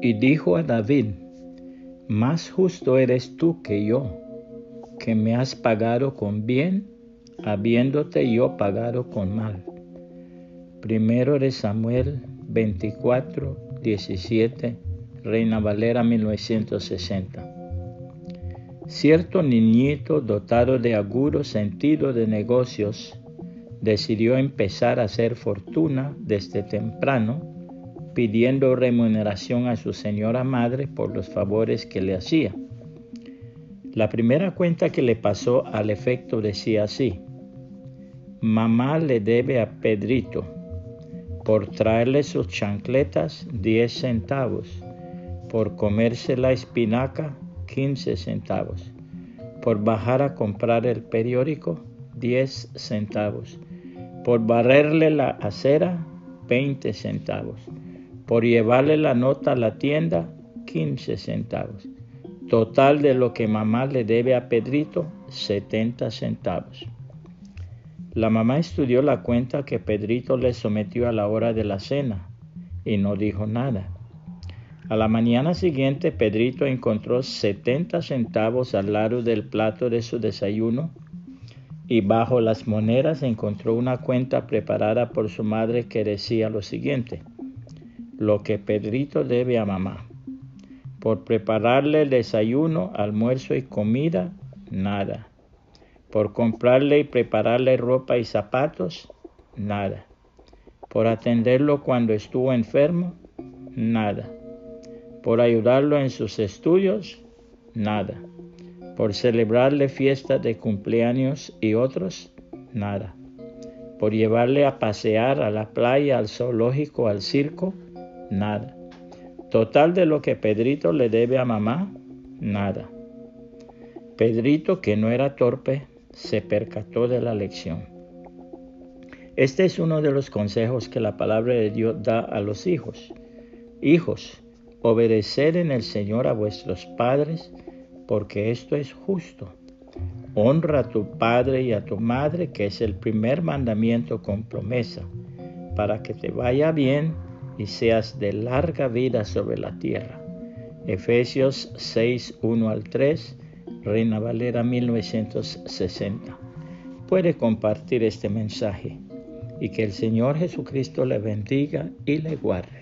y dijo a David, Más justo eres tú que yo, que me has pagado con bien, habiéndote yo pagado con mal. Primero de Samuel 24, 17, Reina Valera 1960. Cierto niñito dotado de agudo sentido de negocios decidió empezar a hacer fortuna desde temprano, pidiendo remuneración a su señora madre por los favores que le hacía. La primera cuenta que le pasó al efecto decía así, mamá le debe a Pedrito por traerle sus chancletas 10 centavos, por comerse la espinaca 15 centavos, por bajar a comprar el periódico 10 centavos, por barrerle la acera 20 centavos, por llevarle la nota a la tienda 15 centavos. Total de lo que mamá le debe a Pedrito, 70 centavos. La mamá estudió la cuenta que Pedrito le sometió a la hora de la cena y no dijo nada. A la mañana siguiente Pedrito encontró 70 centavos al lado del plato de su desayuno y bajo las monedas encontró una cuenta preparada por su madre que decía lo siguiente, lo que Pedrito debe a mamá. Por prepararle el desayuno, almuerzo y comida, nada. Por comprarle y prepararle ropa y zapatos, nada. Por atenderlo cuando estuvo enfermo, nada. Por ayudarlo en sus estudios, nada. Por celebrarle fiestas de cumpleaños y otros, nada. Por llevarle a pasear a la playa, al zoológico, al circo, nada. Total de lo que Pedrito le debe a mamá, nada. Pedrito, que no era torpe, se percató de la lección. Este es uno de los consejos que la palabra de Dios da a los hijos. Hijos, obedeced en el Señor a vuestros padres, porque esto es justo. Honra a tu padre y a tu madre, que es el primer mandamiento con promesa, para que te vaya bien y seas de larga vida sobre la tierra. Efesios 6, 1 al 3 Reina Valera 1960. Puede compartir este mensaje y que el Señor Jesucristo le bendiga y le guarde.